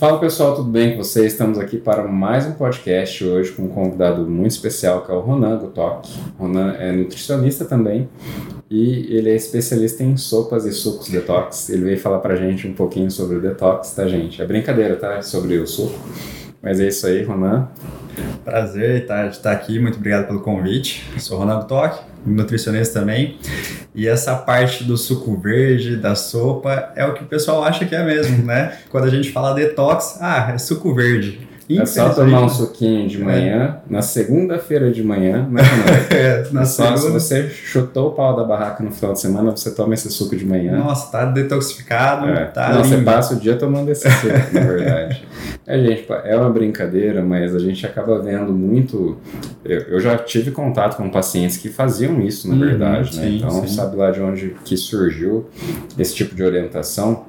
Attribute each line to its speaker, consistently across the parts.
Speaker 1: Fala pessoal, tudo bem com vocês? Estamos aqui para mais um podcast hoje com um convidado muito especial que é o Ronan Gutok. Ronan é nutricionista também e ele é especialista em sopas e sucos detox. Ele veio falar pra gente um pouquinho sobre o detox, tá gente? É brincadeira, tá? Sobre o suco. Mas é isso aí, Ronan.
Speaker 2: Prazer estar, estar aqui, muito obrigado pelo convite. Eu sou Ronaldo Toque, nutricionista também. E essa parte do suco verde, da sopa, é o que o pessoal acha que é mesmo, né? Quando a gente fala detox, ah, é suco verde.
Speaker 1: É só tomar um suquinho de manhã, é. na segunda-feira de manhã, né? é, na só segunda... se você chutou o pau da barraca no final de semana, você toma esse suco de manhã.
Speaker 2: Nossa, tá detoxificado, é. tá
Speaker 1: Não, lindo. você passa o dia tomando esse suco, na verdade. É, gente, é uma brincadeira, mas a gente acaba vendo muito... Eu, já tive contato com pacientes que faziam isso, na hum, verdade, né? Sim, então, sim. sabe lá de onde que surgiu esse tipo de orientação.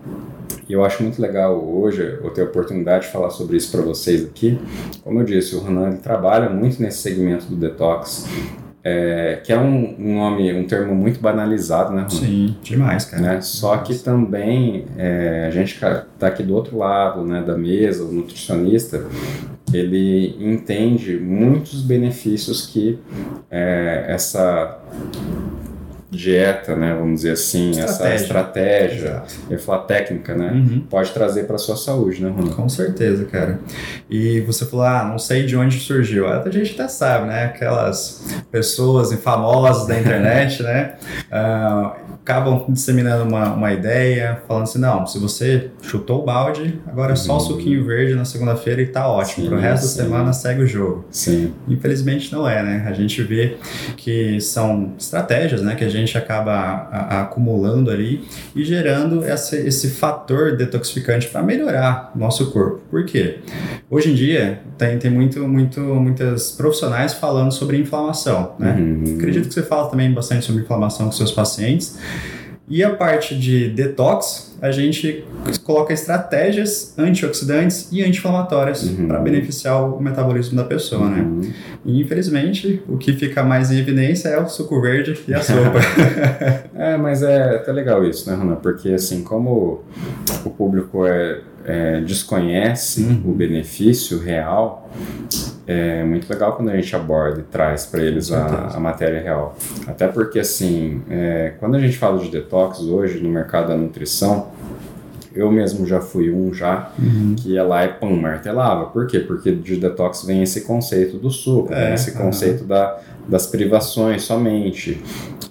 Speaker 1: E eu acho muito legal hoje eu ter a oportunidade de falar sobre isso para vocês aqui. Como eu disse, o Ronan trabalha muito nesse segmento do detox. É, que é um, um, nome, um termo muito banalizado, né, Ronan?
Speaker 2: Sim, demais, cara.
Speaker 1: Né? Só que também é, a gente está aqui do outro lado né, da mesa, o nutricionista, ele entende muitos benefícios que é, essa dieta, né, vamos dizer assim, estratégia. essa estratégia, Exato. eu ia falar técnica, né, uhum. pode trazer para sua saúde, né, Ronaldo?
Speaker 2: Com certeza, cara. E você falou, ah, não sei de onde surgiu. A gente até sabe, né, aquelas pessoas famosas da internet, né, uh, acabam disseminando uma, uma ideia, falando assim, não, se você chutou o balde, agora é só o uhum. suquinho verde na segunda-feira e tá ótimo. Sim, Pro resto sim. da semana segue o jogo.
Speaker 1: Sim.
Speaker 2: Infelizmente não é, né? A gente vê que são estratégias, né, que a gente acaba a, a, acumulando ali e gerando essa, esse fator detoxificante para melhorar o nosso corpo. Por quê? Hoje em dia tem, tem muito, muito, muitas profissionais falando sobre inflamação, né? Uhum. Acredito que você fala também bastante sobre inflamação com seus pacientes. E a parte de detox, a gente coloca estratégias antioxidantes e anti-inflamatórias uhum. para beneficiar o metabolismo da pessoa, né? uhum. né? E infelizmente, o que fica mais em evidência é o suco verde e a sopa.
Speaker 1: é, mas é até legal isso, né, Rona? Porque assim, como o público é, é desconhece uhum. o benefício real, é muito legal quando a gente aborda e traz para eles a, a, matéria real. Até porque, assim, é, quando a gente fala de detox hoje no mercado da nutrição, eu mesmo já fui um já, uhum. que ia lá e pum, martelava. Por quê? Porque de detox vem esse conceito do suco, é, vem esse conceito uhum. da, das privações somente.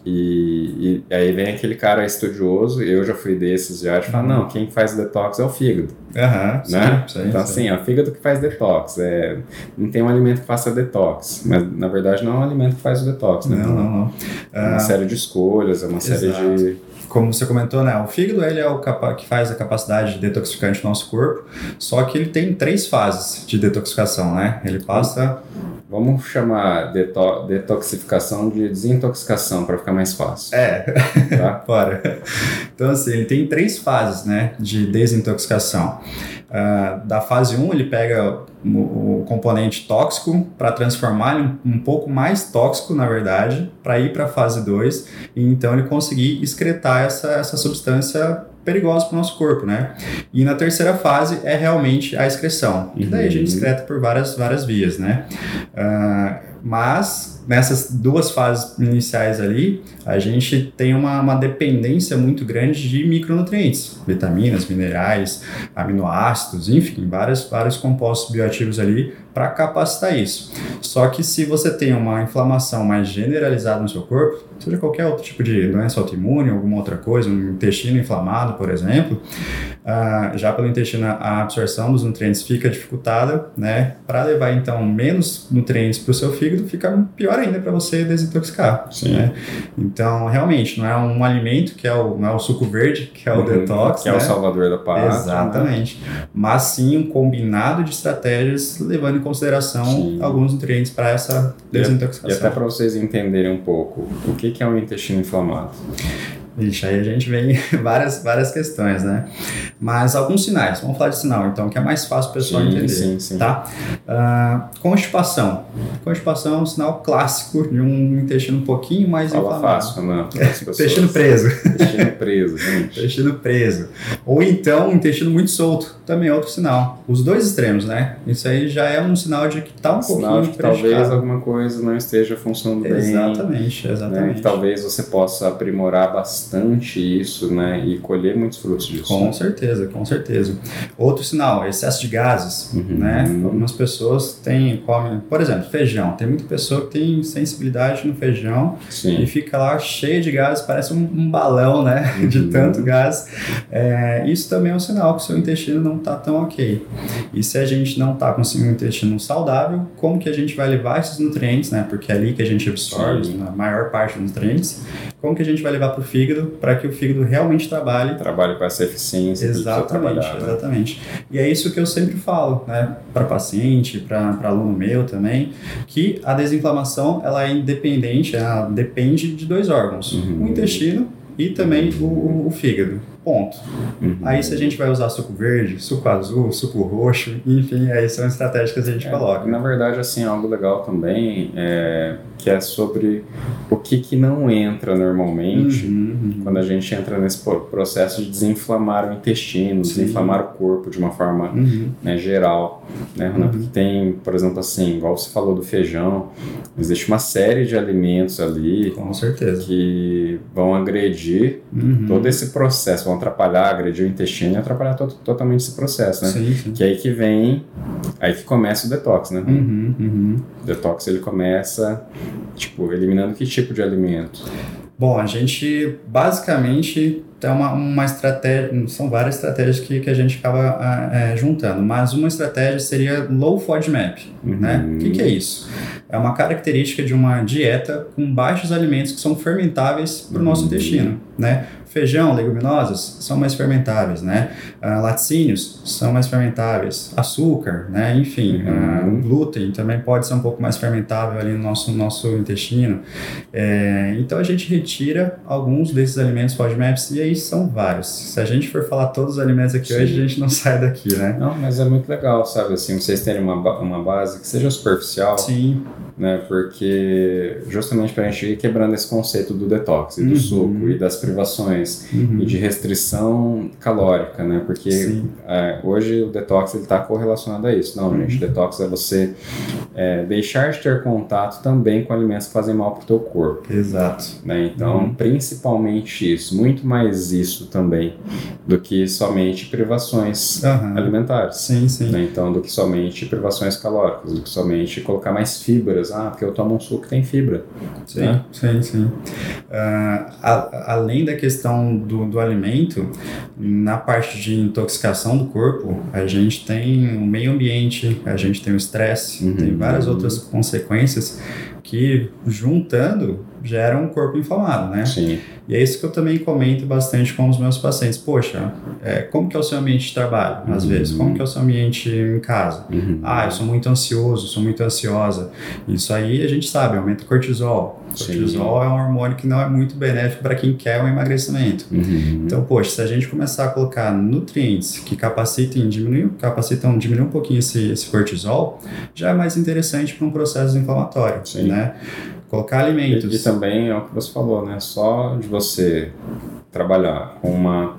Speaker 1: E, e, aí vem aquele cara estudioso, eu já fui desses já, de falar, uhum. não, quem faz detox é o fígado.
Speaker 2: Uhum,
Speaker 1: né? Sim, sim, então, sim. assim, é o fígado que faz detox. É, não tem um alimento que faça detox, mas na verdade não é um alimento que faz o detox, né?
Speaker 2: Não, não, não.
Speaker 1: É uma uh, série de escolhas, é uma exato. série de
Speaker 2: como você comentou, né, o fígado ele é o que faz a capacidade de detoxificante do nosso corpo, só que ele tem três fases de detoxificação, né? Ele passa
Speaker 1: Vamos chamar deto detoxificação de desintoxicação para ficar mais fácil.
Speaker 2: É, tá? bora. Então, assim, ele tem três fases né, de desintoxicação. Uh, da fase 1, ele pega o, componente tóxico para transformar ele um, um, pouco mais tóxico, na verdade, para ir para a fase 2 e então ele conseguir excretar essa, essa substância perigosos para o nosso corpo, né? E na terceira fase é realmente a excreção, que daí a gente uhum. excreta por várias, várias vias, né? Uh, mas nessas duas fases iniciais ali, a gente tem uma, uma dependência muito grande de micronutrientes, vitaminas, minerais, aminoácidos, enfim, vários, vários compostos bioativos ali para capacitar isso. Só que se você tem uma inflamação mais generalizada no seu corpo, seja qualquer outro tipo de doença autoimune, alguma outra coisa, um intestino inflamado, por exemplo, uh, já pelo intestino a absorção dos nutrientes fica dificultada, né? Para levar então menos nutrientes para o seu fígado, fica pior ainda para você desintoxicar. Sim. Né? Então, realmente, não é um alimento que é o, não é o suco verde, que é o uhum, detox,
Speaker 1: que né? é o né? salvador da paz.
Speaker 2: Exatamente. Né? Mas sim um combinado de estratégias levando em consideração sim. alguns nutrientes para essa desintoxicação.
Speaker 1: E, até para vocês entenderem um pouco, o que, que é um intestino inflamado?
Speaker 2: Ixi, aí a gente vem várias, várias questões, né? Mas alguns sinais, vamos falar de sinal então, que é mais fácil o pessoal
Speaker 1: Sim,
Speaker 2: entender.
Speaker 1: sim, sim.
Speaker 2: Tá? Ah, constipação. Constipação é um sinal clássico de um intestino um pouquinho mais
Speaker 1: Fala
Speaker 2: inflamado.
Speaker 1: fácil, né?
Speaker 2: Intestino preso.
Speaker 1: Intestino preso, gente.
Speaker 2: Intestino preso. Ou então, um intestino muito solto, também é outro sinal. Os dois extremos, né? Isso aí já é um sinal de que tá um
Speaker 1: Sinal
Speaker 2: pouquinho
Speaker 1: de que talvez alguma coisa não esteja funcionando bem.
Speaker 2: Exatamente,
Speaker 1: Né?
Speaker 2: exatamente.
Speaker 1: Que talvez você possa aprimorar bastante isso, né? E colher muitos frutos disso.
Speaker 2: Com certeza, com certeza. Outro sinal, excesso de gases,
Speaker 1: Uhum.
Speaker 2: né? Algumas pessoas têm, comem, por exemplo, feijão. Tem muita pessoa que tem sensibilidade no feijão e
Speaker 1: Sim.
Speaker 2: fica lá cheia de gases, parece um, um balão, né? De
Speaker 1: Uhum.
Speaker 2: tanto gás. É, isso também é um sinal que o seu intestino não está tão ok. E se a gente não está conseguindo um intestino saudável, como que a gente vai levar esses nutrientes, né? Porque é ali que a gente absorve
Speaker 1: Sim.
Speaker 2: a maior parte dos nutrientes. Como que a gente vai levar para o fígado para que o fígado realmente trabalhe
Speaker 1: Trabalho com essa eficiência que
Speaker 2: Exatamente,
Speaker 1: trabalhar. né?
Speaker 2: exatamente. E é isso que eu sempre falo, né, para paciente, para aluno meu também, que a desinflamação ela é independente, ela depende de dois órgãos,
Speaker 1: Uhum.
Speaker 2: o intestino e também o, o- o fígado. Ponto.
Speaker 1: Uhum.
Speaker 2: Aí se a gente vai usar suco verde, suco azul, suco roxo, enfim, aí são estratégias que a gente
Speaker 1: É,
Speaker 2: coloca.
Speaker 1: Na verdade, assim, algo legal também é que é sobre o que, que não entra normalmente
Speaker 2: Uhum, uhum.
Speaker 1: quando a gente entra nesse processo de desinflamar o intestino,
Speaker 2: Sim.
Speaker 1: desinflamar o corpo de uma forma
Speaker 2: Uhum.
Speaker 1: né, geral, né?
Speaker 2: Uhum.
Speaker 1: Porque tem, por exemplo, assim, igual você falou do feijão, existe uma série de alimentos ali
Speaker 2: Com certeza.
Speaker 1: que vão agredir
Speaker 2: Uhum.
Speaker 1: todo esse processo, vão atrapalhar, agredir o intestino e atrapalhar to- totalmente esse processo, né?
Speaker 2: Sim, sim.
Speaker 1: Que é aí que vem, aí que começa o detox, né?
Speaker 2: Uhum, uhum.
Speaker 1: O detox ele começa, tipo, eliminando que tipo de alimento?
Speaker 2: Bom, a gente basicamente tem uma, uma estratégia, são várias estratégias que, que a gente acaba ah, é, juntando, mas uma estratégia seria low FODMAP, né?
Speaker 1: Uhum.
Speaker 2: O que, que é isso? É uma característica de uma dieta com baixos alimentos que são fermentáveis para o nosso
Speaker 1: Uhum.
Speaker 2: intestino, né? Feijão, leguminosas são mais fermentáveis, né? Ah, laticínios são mais fermentáveis, açúcar, né? Enfim,
Speaker 1: Uhum.
Speaker 2: o glúten também pode ser um pouco mais fermentável ali no nosso, nosso intestino. É, então a gente retira alguns desses alimentos FODMAPs e aí são vários. Se a gente for falar todos os alimentos aqui
Speaker 1: Sim.
Speaker 2: hoje, a gente não sai daqui, né?
Speaker 1: Não, mas é muito legal, sabe? Assim, vocês terem uma, uma base que seja superficial,
Speaker 2: Sim,
Speaker 1: né? Porque justamente para a gente ir quebrando esse conceito do detox e do
Speaker 2: Uhum.
Speaker 1: suco e das privações
Speaker 2: Uhum.
Speaker 1: e de restrição calórica, né? Porque é, hoje o detox ele está correlacionado a isso. Não,
Speaker 2: Uhum.
Speaker 1: gente, detox é você é, deixar de ter contato também com alimentos que fazem mal para o teu corpo.
Speaker 2: exato.
Speaker 1: Né? Então,
Speaker 2: Uhum.
Speaker 1: principalmente isso, muito mais isso também do que somente privações alimentares.
Speaker 2: Sim, sim.
Speaker 1: Né? Então, do que somente privações calóricas, do que somente colocar mais fibras. Ah, porque eu tomo um suco que tem fibra.
Speaker 2: Sim,
Speaker 1: né?
Speaker 2: sim, sim. Ah, a- além da questão do, do alimento, na parte de intoxicação do corpo, a gente tem o meio ambiente, a gente tem o estresse,
Speaker 1: Uhum.
Speaker 2: tem várias outras consequências que, juntando, geram um corpo inflamado, né?
Speaker 1: Sim.
Speaker 2: E é isso que eu também comento bastante com os meus pacientes. Poxa, é, como que é o seu ambiente de trabalho, às
Speaker 1: Uhum.
Speaker 2: vezes? Como que é o seu ambiente em casa?
Speaker 1: Uhum.
Speaker 2: Ah, eu sou muito ansioso, sou muito ansiosa. Isso aí a gente sabe, aumenta o cortisol. O
Speaker 1: Sim.
Speaker 2: cortisol é um hormônio que não é muito benéfico para quem quer um emagrecimento.
Speaker 1: Uhum.
Speaker 2: Então, poxa, se a gente começar a colocar nutrientes que capacitem, diminuir, capacitam diminuir um pouquinho esse, esse cortisol, já é mais interessante para um processo inflamatório,
Speaker 1: Sim.
Speaker 2: né? Colocar alimentos.
Speaker 1: Também é o que você falou, né? Só de você trabalhar com uma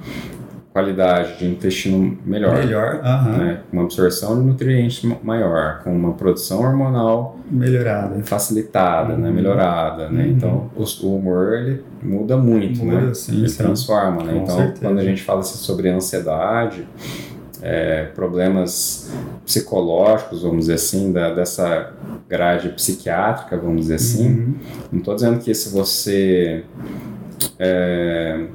Speaker 1: qualidade de intestino melhor,
Speaker 2: melhor, aham,
Speaker 1: né? uma absorção de nutrientes ma- maior, com uma produção hormonal
Speaker 2: melhorada.
Speaker 1: facilitada, né?
Speaker 2: Uhum.
Speaker 1: melhorada, né?
Speaker 2: Uhum.
Speaker 1: Então o, o humor ele muda muito, né?
Speaker 2: Muda, sim,
Speaker 1: Ele
Speaker 2: sim.
Speaker 1: transforma, né?
Speaker 2: Com
Speaker 1: Então
Speaker 2: certeza.
Speaker 1: quando a gente fala assim, sobre ansiedade, é, problemas psicológicos, vamos dizer assim, da, dessa grade psiquiátrica, vamos dizer assim,
Speaker 2: Uhum.
Speaker 1: não estou dizendo que se você é,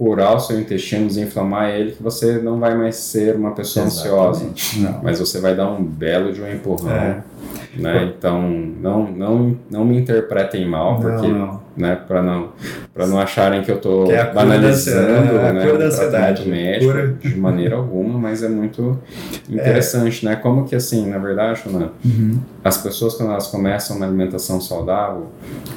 Speaker 1: curar o seu intestino, desinflamar ele, que você não vai mais ser uma pessoa ansiosa.
Speaker 2: Exatamente. Não.
Speaker 1: Mas você vai dar um belo de um empurrão.
Speaker 2: É.
Speaker 1: né? Então, não, não, não me interpretem mal, porque
Speaker 2: Não, não.
Speaker 1: né, para não para não acharem que eu estou
Speaker 2: é
Speaker 1: banalizando
Speaker 2: é a
Speaker 1: né,
Speaker 2: cura da ansiedade,
Speaker 1: médico
Speaker 2: cura.
Speaker 1: de maneira alguma, mas é muito interessante, né? Como que assim, na verdade, Ana,
Speaker 2: Uhum.
Speaker 1: as pessoas quando elas começam uma alimentação saudável,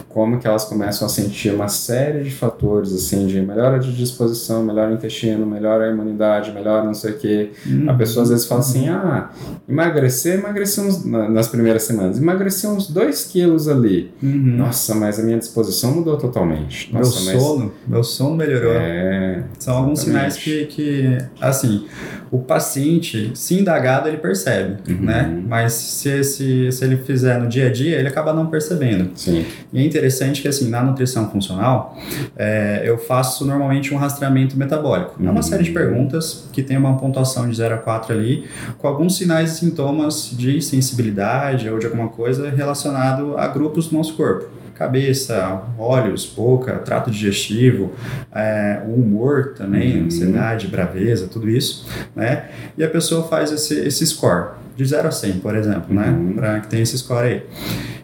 Speaker 1: como que elas começam a sentir uma série de fatores assim de melhora de disposição, melhora o intestino, melhora a imunidade, melhora não sei o que. A pessoa às vezes fala assim, ah, emagrecer, emagreci uns, na- nas primeiras semanas, emagreci uns 2 quilos ali.
Speaker 2: Uhum.
Speaker 1: Nossa, mas a minha disposição mudou totalmente.
Speaker 2: meu
Speaker 1: Nossa, mas
Speaker 2: sono, meu sono melhorou.
Speaker 1: é,
Speaker 2: São alguns sinais
Speaker 1: exatamente.
Speaker 2: que, que, assim, o paciente, se indagado, ele percebe,
Speaker 1: Uhum.
Speaker 2: né? Mas se, se, se ele fizer no dia a dia, ele acaba não percebendo.
Speaker 1: sim.
Speaker 2: E é interessante que, assim, na nutrição funcional, é, eu faço normalmente um rastreamento metabólico. É uma
Speaker 1: Uhum.
Speaker 2: série de perguntas que tem uma pontuação de 0 a 4 ali, com alguns sinais e sintomas de sensibilidade ou de alguma coisa relacionado a grupos do nosso corpo. Cabeça, olhos, boca, trato digestivo, é, o humor também,
Speaker 1: Uhum.
Speaker 2: ansiedade, braveza, tudo isso, né? E a pessoa faz esse, esse score, de 0 a 100, por exemplo, né?
Speaker 1: Uhum.
Speaker 2: Para que tenha esse score aí.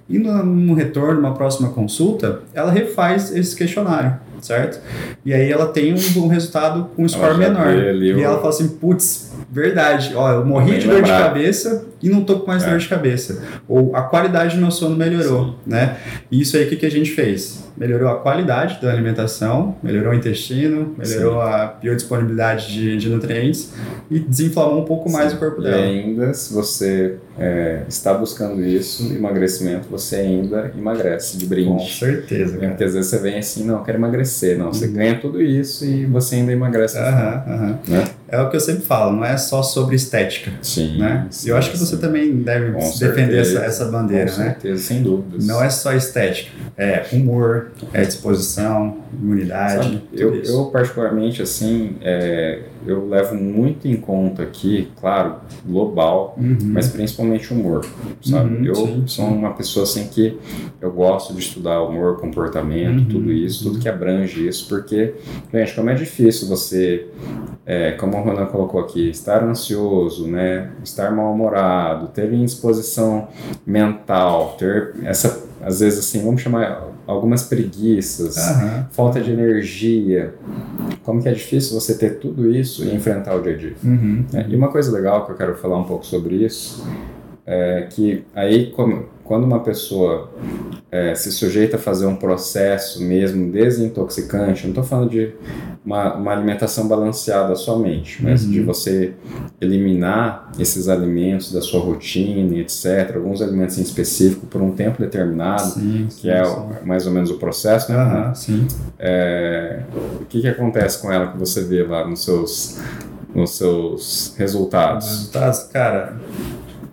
Speaker 2: E no, no retorno, numa próxima consulta, ela refaz esse questionário, certo? E aí ela tem um, um resultado com um score menor. E
Speaker 1: o-
Speaker 2: ela fala assim, putz, verdade, ó, eu morri de dor de cabeça e não tô com mais
Speaker 1: É.
Speaker 2: dor de cabeça. Ou a qualidade do meu sono melhorou, né? E isso aí, o que, que a gente fez? Melhorou a qualidade da alimentação, melhorou o intestino, melhorou a biodisponibilidade de, de nutrientes e desinflamou um pouco mais o corpo
Speaker 1: E
Speaker 2: dela.
Speaker 1: ainda, se você é, está buscando isso, emagrecimento, você ainda emagrece de brinde.
Speaker 2: Com certeza, cara.
Speaker 1: Porque às vezes você vem assim, não, eu quero emagrecer. Não, você ganha tudo isso e você ainda emagrece.
Speaker 2: Aham, aham.
Speaker 1: Né?
Speaker 2: É o que eu sempre falo, não é só sobre estética,
Speaker 1: Sim.
Speaker 2: né? E
Speaker 1: sim,
Speaker 2: eu acho que você
Speaker 1: sim.
Speaker 2: também deve
Speaker 1: Com
Speaker 2: defender essa, essa bandeira,
Speaker 1: Com
Speaker 2: né?
Speaker 1: certeza, sem dúvidas.
Speaker 2: Não é só estética, é humor, é disposição, imunidade,
Speaker 1: Sabe, eu,
Speaker 2: isso.
Speaker 1: eu, particularmente, assim, é, eu levo muito em conta aqui, claro, global,
Speaker 2: Uhum.
Speaker 1: mas principalmente humor, sabe?
Speaker 2: Uhum,
Speaker 1: eu
Speaker 2: sim,
Speaker 1: sou
Speaker 2: sim.
Speaker 1: uma pessoa assim que eu gosto de estudar humor, comportamento,
Speaker 2: Uhum,
Speaker 1: tudo isso, tudo que abrange isso, porque, gente, como é difícil você, é, como o Ronan colocou aqui, estar ansioso, né, estar mal-humorado, ter indisposição mental, ter essa, às vezes assim, vamos chamar algumas preguiças,
Speaker 2: Aham.
Speaker 1: falta de energia, como que é difícil você ter tudo isso e enfrentar o dia a dia.
Speaker 2: Uhum.
Speaker 1: É, E uma coisa legal que eu quero falar um pouco sobre isso é que aí como- quando uma pessoa é, se sujeita a fazer um processo mesmo desintoxicante, não estou falando de uma, uma alimentação balanceada somente, mas
Speaker 2: Uhum.
Speaker 1: de você eliminar esses alimentos da sua rotina, etc., alguns alimentos em específico por um tempo determinado,
Speaker 2: Sim,
Speaker 1: que é
Speaker 2: sim.
Speaker 1: mais ou menos o processo, né?
Speaker 2: Aham, sim.
Speaker 1: É, o que, que acontece com ela que você vê lá nos seus, nos seus resultados?
Speaker 2: Resultados, cara,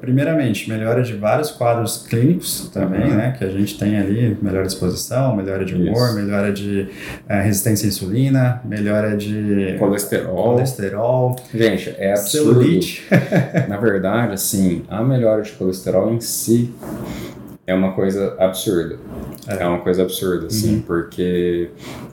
Speaker 2: primeiramente, melhora de vários quadros clínicos também,
Speaker 1: Uhum.
Speaker 2: né? Que a gente tem ali, melhora de disposição, melhora de humor,
Speaker 1: Isso.
Speaker 2: melhora de eh, resistência à insulina, melhora de
Speaker 1: Colesterol.
Speaker 2: colesterol,
Speaker 1: Gente, é absurdo.
Speaker 2: celulite.
Speaker 1: Na verdade, assim, a melhora de colesterol em si é uma coisa absurda.
Speaker 2: É.
Speaker 1: É, uma coisa absurda, assim,
Speaker 2: Uhum.
Speaker 1: porque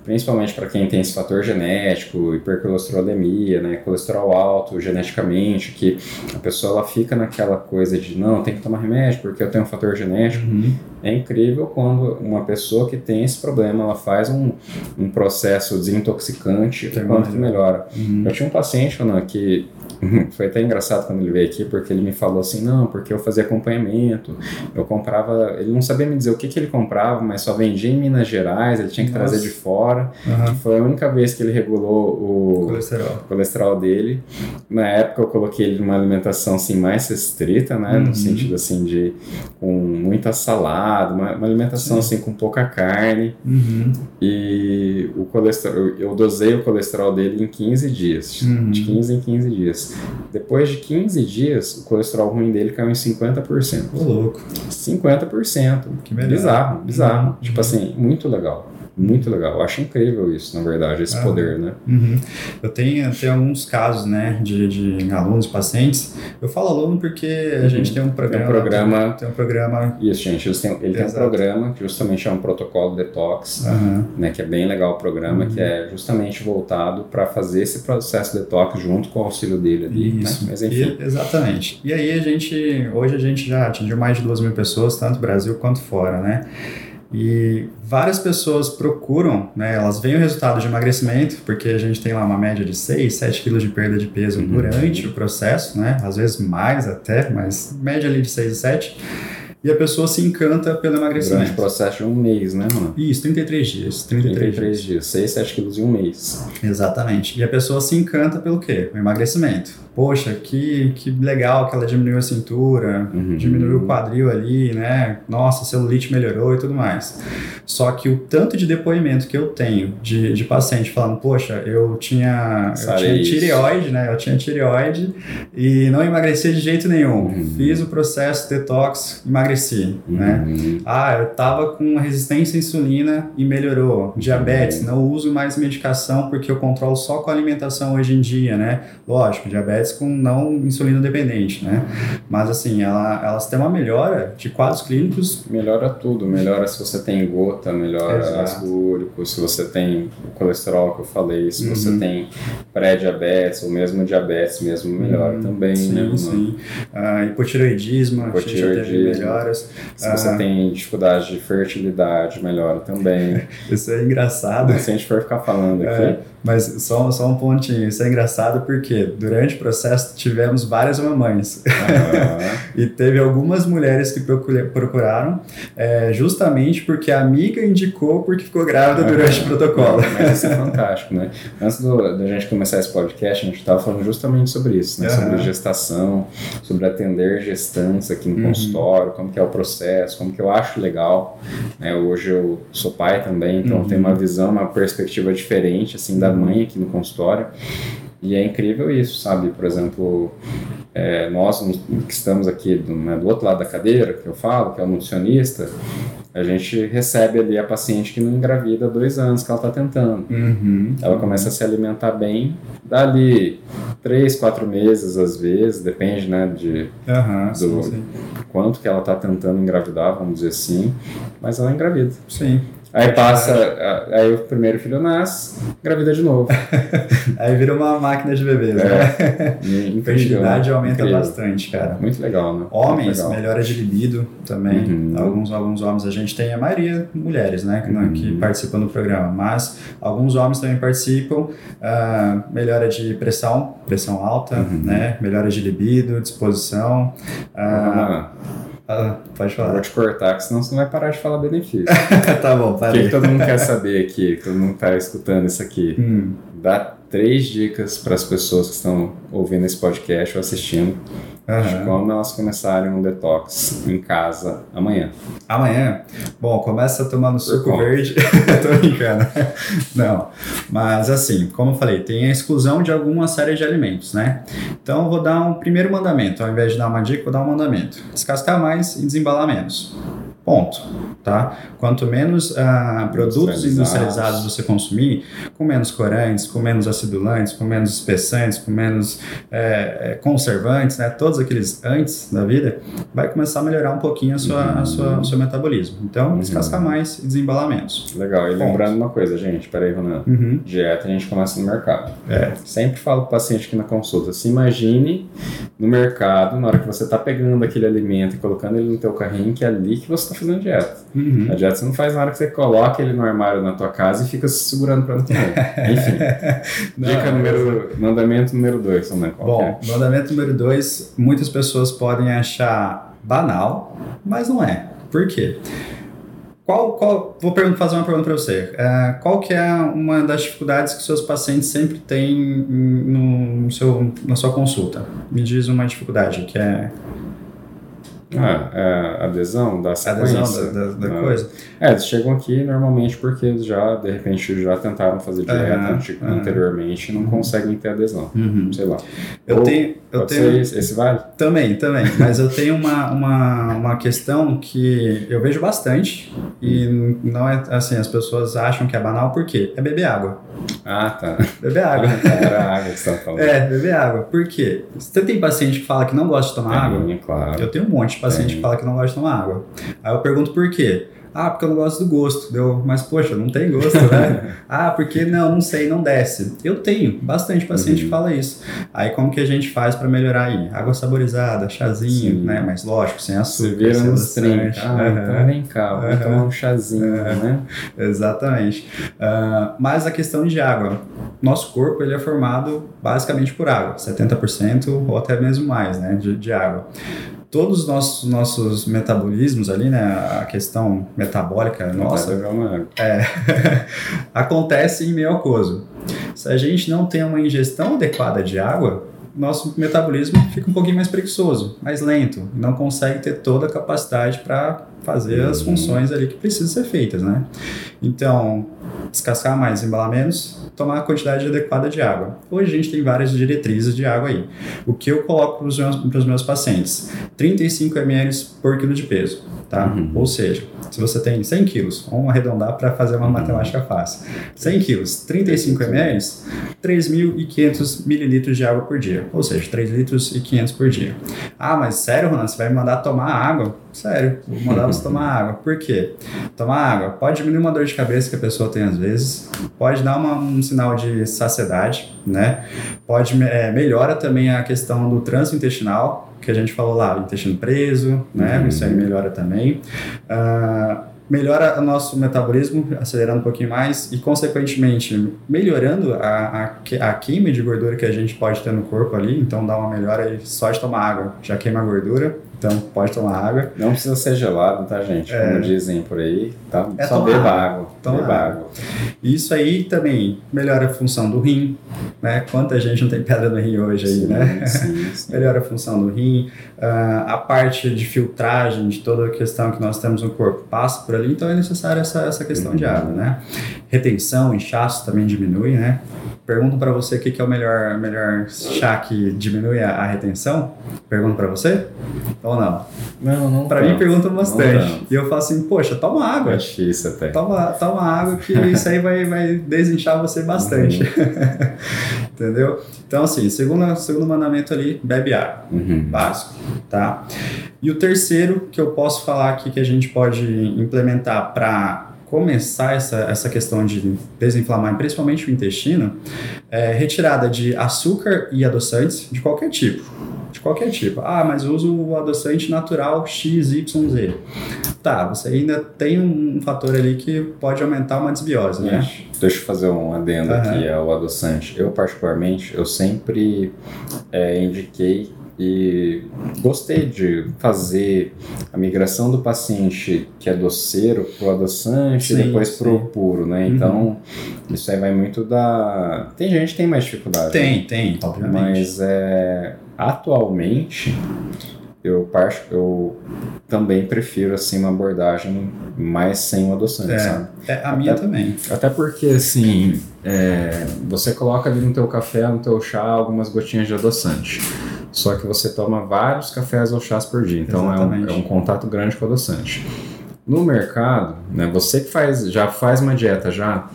Speaker 1: principalmente para quem tem esse fator genético, hipercolesterolemia, né, colesterol alto geneticamente, que a pessoa ela fica naquela coisa de não, tem que tomar remédio porque eu tenho um fator genético.
Speaker 2: Uhum.
Speaker 1: É incrível quando uma pessoa que tem esse problema, ela faz um, um processo desintoxicante, o quanto que
Speaker 2: uma-
Speaker 1: melhora.
Speaker 2: Uhum.
Speaker 1: Eu tinha um paciente, Ana, que foi até engraçado quando ele veio aqui, porque ele me falou assim, não, porque eu fazia acompanhamento, eu comprava, ele não sabia me dizer o que, que ele comprava, mas só vendia em Minas Gerais, ele tinha que
Speaker 2: Nossa.
Speaker 1: trazer de fora.
Speaker 2: Aham.
Speaker 1: Foi a única vez que ele regulou o
Speaker 2: Colesterol.
Speaker 1: colesterol dele. Na época eu coloquei ele numa alimentação assim mais restrita, né,
Speaker 2: Uhum.
Speaker 1: no sentido assim de com muita salada, uma, uma alimentação
Speaker 2: Sim.
Speaker 1: assim com pouca carne
Speaker 2: Uhum.
Speaker 1: e o colesterol, eu dosei o colesterol dele em 15 dias,
Speaker 2: Uhum.
Speaker 1: de 15 em 15 dias. Depois de 15 dias, o colesterol ruim dele caiu em 50%.
Speaker 2: Ô, louco.
Speaker 1: 50%.
Speaker 2: Que melhor.
Speaker 1: Bizarro, bizarro.
Speaker 2: Uhum.
Speaker 1: Tipo assim, muito legal. Muito legal. Eu acho incrível isso, na verdade, esse
Speaker 2: Ah.
Speaker 1: poder, né?
Speaker 2: Uhum. Eu tenho, tenho alguns casos, né, de, de alunos, pacientes. Eu falo aluno porque a gente tem um programa.
Speaker 1: programa-
Speaker 2: Tem um programa.
Speaker 1: Isso, gente, eles têm- ele tem um
Speaker 2: Exato.
Speaker 1: programa que justamente é um protocolo detox,
Speaker 2: Aham.
Speaker 1: né, que é bem legal o programa, que é justamente voltado para fazer esse processo detox junto com o auxílio dele ali.
Speaker 2: Isso,
Speaker 1: Né? Mas enfim,
Speaker 2: E- exatamente. E aí a gente, hoje a gente já atingiu mais de duas mil pessoas, tanto no Brasil quanto fora, né? E várias pessoas procuram, né? Elas veem o resultado de emagrecimento, porque a gente tem lá uma média de 6, 7 quilos de perda de peso
Speaker 1: Uhum.
Speaker 2: durante o processo, né? Às vezes mais até, mas média ali de 6 e 7. E a pessoa se encanta pelo
Speaker 1: durante o
Speaker 2: emagrecimento.
Speaker 1: processo de um mês, né, Ronaldo?
Speaker 2: Isso, 33 dias. 33,
Speaker 1: 33 dias, 6, 7 quilos em um mês.
Speaker 2: Exatamente. E a pessoa se encanta pelo quê? O emagrecimento. Poxa, que, que legal que ela diminuiu a cintura,
Speaker 1: Uhum.
Speaker 2: diminuiu o quadril ali, né? Nossa, celulite melhorou e tudo mais. Só que o tanto de depoimento que eu tenho de, de paciente falando, poxa, eu tinha, eu tinha tireoide, né? Eu tinha tireoide e não emagreci de jeito nenhum.
Speaker 1: Uhum.
Speaker 2: Fiz o processo detox, emagreci, né?
Speaker 1: Uhum.
Speaker 2: Ah, eu tava com resistência à insulina e melhorou. Diabetes,
Speaker 1: Uhum.
Speaker 2: não uso mais medicação porque eu controlo só com alimentação hoje em dia, né? Lógico, diabetes com não insulina dependente, né? Mas assim, ela, elas têm uma melhora de quadros clínicos.
Speaker 1: Melhora tudo, melhora se você tem gota, melhora ácido úrico, se você tem colesterol que eu falei, se você
Speaker 2: Uhum.
Speaker 1: tem pré-diabetes ou mesmo diabetes mesmo, melhora
Speaker 2: Hum,
Speaker 1: também,
Speaker 2: sim,
Speaker 1: né?
Speaker 2: sim. Ah, hipotireoidismo, a gente já teve
Speaker 1: Hipotireoidismo. Se você
Speaker 2: Ah.
Speaker 1: tem dificuldade de fertilidade, melhora também.
Speaker 2: Isso é engraçado.
Speaker 1: Se a gente for ficar falando aqui,
Speaker 2: É, mas só, só um pontinho, isso é engraçado porque durante o processo tivemos várias mamães.
Speaker 1: ah,
Speaker 2: E teve algumas mulheres que procura- procuraram é, justamente porque a amiga indicou porque ficou grávida durante o protocolo.
Speaker 1: Mas isso é fantástico, né? Antes do- da gente começar esse podcast, a gente estava falando justamente sobre isso, né? Sobre gestação, sobre atender gestantes aqui no
Speaker 2: Uhum.
Speaker 1: consultório, como que é o processo, como que eu acho legal. né? Hoje eu sou pai também, então eu tenho
Speaker 2: Uhum.
Speaker 1: uma visão, uma perspectiva diferente, assim, da mãe aqui no consultório. E é incrível isso, sabe? Por exemplo, é, nós que estamos aqui do, né, do outro lado da cadeira, que eu falo, que é o nutricionista, a gente recebe ali a paciente que não engravida há dois anos que ela está tentando.
Speaker 2: Uhum.
Speaker 1: Ela começa a se alimentar bem, dali três, quatro meses às vezes, depende né, de
Speaker 2: sim,
Speaker 1: Do-
Speaker 2: sim.
Speaker 1: quanto que ela está tentando engravidar, vamos dizer assim, mas ela engravida.
Speaker 2: Sim.
Speaker 1: Aí passa, aí o primeiro filho nasce, engravida de novo.
Speaker 2: Aí vira uma máquina de bebês,
Speaker 1: É.
Speaker 2: né?
Speaker 1: Incrível,
Speaker 2: fertilidade aumenta
Speaker 1: Incrível.
Speaker 2: bastante, cara.
Speaker 1: Muito legal, né?
Speaker 2: Homens,
Speaker 1: legal.
Speaker 2: melhora de libido também.
Speaker 1: Uhum.
Speaker 2: Alguns, alguns homens a gente tem, a maioria mulheres, né, que,
Speaker 1: Uhum.
Speaker 2: que participam do programa. Mas alguns homens também participam. ah, melhora de pressão, pressão alta,
Speaker 1: Uhum.
Speaker 2: né? Melhora de libido, disposição. ah,
Speaker 1: Ah,
Speaker 2: pode
Speaker 1: eu vou
Speaker 2: falar.
Speaker 1: te cortar, que senão você não vai parar de falar benefício.
Speaker 2: tá bom,
Speaker 1: O que,
Speaker 2: parei.
Speaker 1: que todo mundo quer saber aqui? Todo mundo está escutando isso aqui.
Speaker 2: Hum,
Speaker 1: Dá três dicas para as pessoas que estão ouvindo esse podcast ou assistindo de
Speaker 2: aham.
Speaker 1: como elas começarem um detox em casa amanhã.
Speaker 2: Amanhã, bom, começa tomando suco
Speaker 1: conta.
Speaker 2: verde. Tô brincando. Não, mas assim, como eu falei, tem a exclusão de alguma série de alimentos, né? Então eu vou dar um primeiro mandamento, ao invés de dar uma dica, vou dar um mandamento: descascar mais e desembalar menos. Ponto. Tá? Quanto menos ah, produtos
Speaker 1: Industrializados.
Speaker 2: industrializados você consumir, com menos corantes, com menos acidulantes, com menos espessantes, com menos é, conservantes, né? todos aqueles antes da vida, vai começar a melhorar um pouquinho a sua, a sua, o seu metabolismo. Então,
Speaker 1: Uhum.
Speaker 2: descascar mais e desembalar menos.
Speaker 1: Legal. E
Speaker 2: Ponto.
Speaker 1: lembrando uma coisa, gente, peraí, Ronan.
Speaker 2: Uhum.
Speaker 1: Dieta a gente começa no mercado.
Speaker 2: É.
Speaker 1: Sempre falo pro paciente aqui na consulta, se imagine no mercado, na hora que você está pegando aquele alimento e colocando ele no teu carrinho, que é ali que você está fazendo dieta.
Speaker 2: Uhum.
Speaker 1: A dieta você não faz na hora que você coloca ele no armário na tua casa e fica se segurando para não comer. Enfim,
Speaker 2: Não,
Speaker 1: dica número, mandamento número dois, qual que é?
Speaker 2: Bom, mandamento número dois, muitas pessoas podem achar banal, mas não é. Por quê? Qual, qual, vou fazer uma pergunta para você. É, qual que é uma das dificuldades que seus pacientes sempre têm no, no seu, na sua consulta? Me diz uma dificuldade que é...
Speaker 1: Ah, é, adesão da sequência.
Speaker 2: Adesão da, da, da
Speaker 1: Ah.
Speaker 2: coisa.
Speaker 1: É, eles chegam aqui normalmente porque eles já, de repente, já tentaram fazer dieta
Speaker 2: aham.
Speaker 1: anteriormente e não conseguem ter adesão. Sei lá.
Speaker 2: Eu
Speaker 1: Ou
Speaker 2: tenho, eu tenho
Speaker 1: esse, esse vale?
Speaker 2: também, também, mas eu tenho uma, uma, uma questão que eu vejo bastante e não é assim, as pessoas acham que é banal, por quê? É beber água.
Speaker 1: Ah, tá.
Speaker 2: Beber água.
Speaker 1: Ah, tá, Era a água que você estava falando.
Speaker 2: É, beber água. Por quê? Você tem paciente que fala que não gosta de tomar água?
Speaker 1: Tem, claro.
Speaker 2: Eu tenho um monte paciente que fala que não gosta de tomar água. Aí eu pergunto por quê? Ah, porque eu não gosto do gosto. Deu, mas poxa, não tem gosto, né? ah, porque não, não sei, não desce. Eu tenho bastante paciente
Speaker 1: Uhum.
Speaker 2: que fala isso. Aí como que a gente faz pra melhorar aí? Água saborizada, chazinho,
Speaker 1: Sim.
Speaker 2: né? Mas lógico, sem açúcar,
Speaker 1: Você vira nos 30.
Speaker 2: adoçante.
Speaker 1: Ah,
Speaker 2: Aham.
Speaker 1: então vem cá, vamos
Speaker 2: Aham.
Speaker 1: tomar um chazinho, né?
Speaker 2: Exatamente. Ah, mas a questão de água. Nosso corpo ele é formado basicamente por água, 70% ou até mesmo mais né, de, de água. Todos os nossos, nossos metabolismos ali, né, a questão metabólica nossa,
Speaker 1: beber uma água.
Speaker 2: acontece em meio aquoso. Se a gente não tem uma ingestão adequada de água, nosso metabolismo fica um pouquinho mais preguiçoso, mais lento, e não consegue ter toda a capacidade para fazer as
Speaker 1: Uhum.
Speaker 2: funções ali que precisam ser feitas, né? Então, descascar mais, embalar menos, tomar a quantidade adequada de água. Hoje a gente tem várias diretrizes de água aí. O que eu coloco para os meus, meus pacientes? 35 ml por quilo de peso, tá?
Speaker 1: Uhum.
Speaker 2: Ou seja, se você tem 100 quilos, vamos arredondar para fazer uma
Speaker 1: Uhum.
Speaker 2: matemática fácil. 100 quilos, 35 ml, 3.500 mililitros de água por dia. Ou seja, 3 litros e 500 por dia. Ah, mas sério, Ronan, você vai me mandar tomar água? Sério, vou mandar você tomar água. Por quê? Tomar água pode diminuir uma dor de cabeça que a pessoa tem às vezes, pode dar uma- um sinal de saciedade, né? Pode é, melhora também a questão do trânsito intestinal, que a gente falou lá, intestino preso, né?
Speaker 1: Uhum.
Speaker 2: Isso aí melhora também. Ah, melhora o nosso metabolismo, acelerando um pouquinho mais e, consequentemente, melhorando a, a, a queima de gordura que a gente pode ter no corpo ali. Então, dá uma melhora aí só de tomar água. Já queima a gordura, então pode tomar água.
Speaker 1: Não precisa ser gelado, tá, gente? Como
Speaker 2: É.
Speaker 1: dizem por aí, tá?
Speaker 2: É
Speaker 1: Só beba
Speaker 2: água. Toma
Speaker 1: beba
Speaker 2: água.
Speaker 1: água.
Speaker 2: Isso aí também melhora a função do rim, né? Quanta gente não tem pedra no rim hoje aí,
Speaker 1: Sim,
Speaker 2: né?
Speaker 1: sim, sim.
Speaker 2: melhora a função do rim, ah, a parte de filtragem de toda a questão que nós temos no corpo passa por ali, então é necessária essa, essa questão de água, né? Retenção, inchaço também diminui, né? Perguntam para você o que, que é o melhor, melhor chá que diminui a, a retenção? Perguntam para você? Ou não?
Speaker 1: Não, não.
Speaker 2: Para
Speaker 1: tanto.
Speaker 2: mim perguntam bastante. E eu falo assim, poxa, toma água.
Speaker 1: É difícil até.
Speaker 2: Toma, toma água que isso aí vai, vai desinchar você bastante. Entendeu? Então, assim, segundo, segundo mandamento ali, bebe água.
Speaker 1: Uhum.
Speaker 2: Básico, tá? E o terceiro que eu posso falar aqui que a gente pode implementar para começar essa, essa questão de desinflamar, principalmente o intestino, é retirada de açúcar e adoçantes de qualquer tipo. De qualquer tipo. Ah, mas eu uso o adoçante natural XYZ. Tá, você ainda tem um fator ali que pode aumentar uma desbiose, né?
Speaker 1: Deixa eu fazer um adendo
Speaker 2: Aham.
Speaker 1: aqui ao adoçante. Eu, particularmente, eu sempre é, indiquei e gostei de fazer a migração do paciente que é doceiro pro adoçante
Speaker 2: Sim,
Speaker 1: e depois
Speaker 2: sim.
Speaker 1: pro puro, né?
Speaker 2: Uhum.
Speaker 1: Então, isso aí vai muito da... Tem gente que tem mais dificuldade. né?
Speaker 2: Tem, tem, obviamente.
Speaker 1: Mas é, atualmente eu, par- eu também prefiro assim uma abordagem mais sem o adoçante,
Speaker 2: É.
Speaker 1: sabe?
Speaker 2: É, a minha
Speaker 1: Até-
Speaker 2: também.
Speaker 1: Até porque assim, é, você coloca ali no teu café, no teu chá, algumas gotinhas de adoçante. Só que você toma vários cafés ou chás por dia, então é um, é um contato grande com o adoçante. No mercado, né, você que faz, já faz uma dieta já,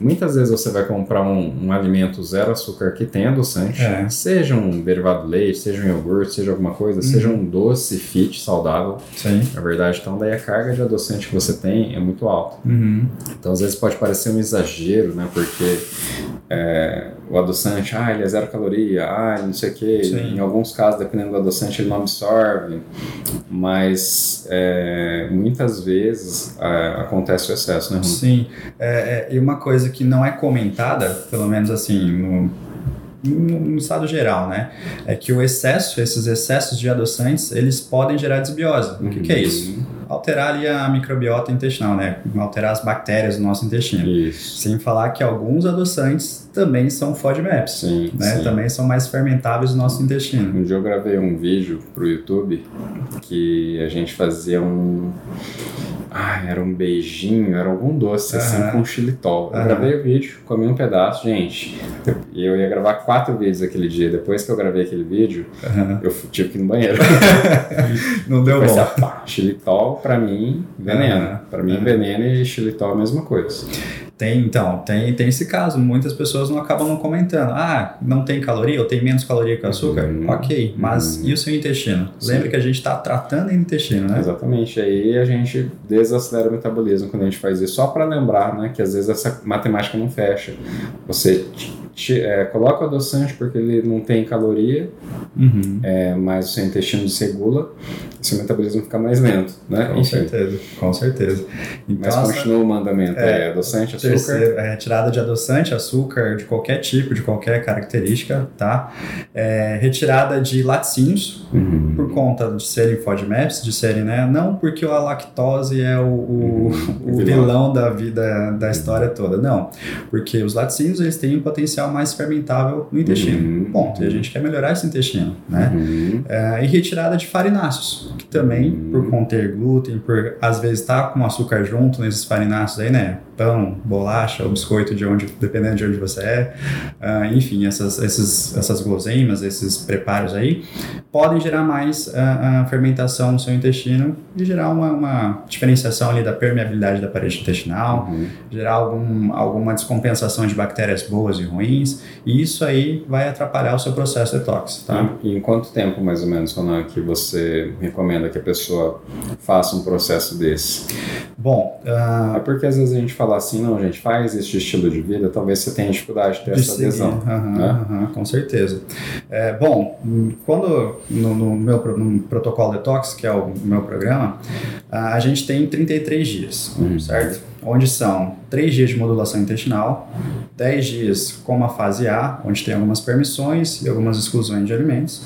Speaker 1: muitas vezes você vai comprar um, um alimento zero açúcar que tem adoçante,
Speaker 2: É.
Speaker 1: seja um derivado de leite, seja um iogurte, seja alguma coisa, seja
Speaker 2: Uhum.
Speaker 1: um doce fit saudável,
Speaker 2: Sim.
Speaker 1: na verdade, então daí a carga de adoçante que você tem é muito alta.
Speaker 2: Uhum.
Speaker 1: Então, às vezes pode parecer um exagero, né? Porque é, o adoçante, ah, ele é zero caloria, ah, não sei o quê.
Speaker 2: Sim.
Speaker 1: Em alguns casos, dependendo do adoçante, ele não absorve. Mas é, muitas vezes é, acontece o excesso, né?
Speaker 2: Sim. É, é, e uma coisa que não é comentada, pelo menos assim, no, no, no estado geral, né? É que o excesso, esses excessos de adoçantes, eles podem gerar desbiose. O que, que é isso? Alterar ali a microbiota intestinal, né? Alterar as bactérias do nosso intestino.
Speaker 1: Isso.
Speaker 2: Sem falar que alguns adoçantes também são FODMAPs,
Speaker 1: Sim,
Speaker 2: né?
Speaker 1: sim.
Speaker 2: Também são mais fermentáveis no nosso intestino.
Speaker 1: Um dia eu gravei um vídeo pro YouTube que a gente fazia um. Ah, era um beijinho, era algum doce assim com xilitol. Eu gravei o vídeo, comi um pedaço, gente. E eu ia gravar quatro vídeos aquele dia. Depois que eu gravei aquele vídeo,
Speaker 2: Aham.
Speaker 1: eu tive que ir no banheiro.
Speaker 2: Não deu
Speaker 1: Depois,
Speaker 2: bom.
Speaker 1: ah, pá, xilitol, pra mim, veneno.
Speaker 2: Aham.
Speaker 1: Pra mim, veneno e xilitol é a mesma coisa.
Speaker 2: Tem, então, tem, tem esse caso. Muitas pessoas não acabam não comentando. Ah, não tem caloria ou tem menos caloria que o açúcar?
Speaker 1: Uhum.
Speaker 2: Ok, mas
Speaker 1: Uhum.
Speaker 2: e o seu intestino?
Speaker 1: Sim.
Speaker 2: Lembra que a gente está tratando o intestino, né?
Speaker 1: Exatamente. Aí a gente desacelera o metabolismo quando a gente faz isso. Só para lembrar, né, que às vezes essa matemática não fecha. Você é, coloca o adoçante porque ele não tem caloria,
Speaker 2: Uhum.
Speaker 1: é, mas o seu intestino desregula, seu metabolismo fica mais lento, né?
Speaker 2: Com
Speaker 1: Enfim.
Speaker 2: certeza, com certeza. Então,
Speaker 1: Mas continua o mandamento,
Speaker 2: É,
Speaker 1: é, adoçante, açúcar.
Speaker 2: terceiro, é retirada de adoçante, açúcar, de qualquer tipo, de qualquer característica, tá? É, retirada de laticínios,
Speaker 1: Uhum.
Speaker 2: por conta de serem FODMAPs, de serem, né? Não porque a lactose é o, o, o
Speaker 1: Vilão.
Speaker 2: vilão da vida, da história toda, não. Porque os laticínios, eles têm um potencial mais fermentável no intestino.
Speaker 1: Uhum.
Speaker 2: Ponto. E a gente quer melhorar esse intestino, né?
Speaker 1: Uhum.
Speaker 2: É, e retirada de farináceos, que também,
Speaker 1: Uhum.
Speaker 2: por conter glúten, por às vezes estar com açúcar junto nesses farináceos aí, né? Pão, bolacha, ou biscoito, de onde, dependendo de onde você é. Ah, enfim, essas, esses, essas guloseimas, esses preparos aí, podem gerar mais ah, ah, fermentação no seu intestino e gerar uma, uma diferenciação ali da permeabilidade da parede intestinal,
Speaker 1: Uhum.
Speaker 2: gerar algum, alguma descompensação de bactérias boas e ruins, e isso aí vai atrapalhar o seu processo detox, tá?
Speaker 1: E em quanto tempo, mais ou menos, Ronan, que você recomenda que a pessoa faça um processo desse?
Speaker 2: Bom, ah,
Speaker 1: É porque às vezes a gente fala assim, não, gente, faz esse estilo de vida, talvez você tenha dificuldade de ter
Speaker 2: de
Speaker 1: essa
Speaker 2: seguir.
Speaker 1: adesão.
Speaker 2: Aham,
Speaker 1: né?
Speaker 2: aham, com certeza. É, bom, quando no, no meu no protocolo detox, que é o meu programa, a gente tem 33 dias,
Speaker 1: Uhum.
Speaker 2: certo? Onde são 3 dias de modulação intestinal, 10 dias como a fase A, onde tem algumas permissões e algumas exclusões de alimentos,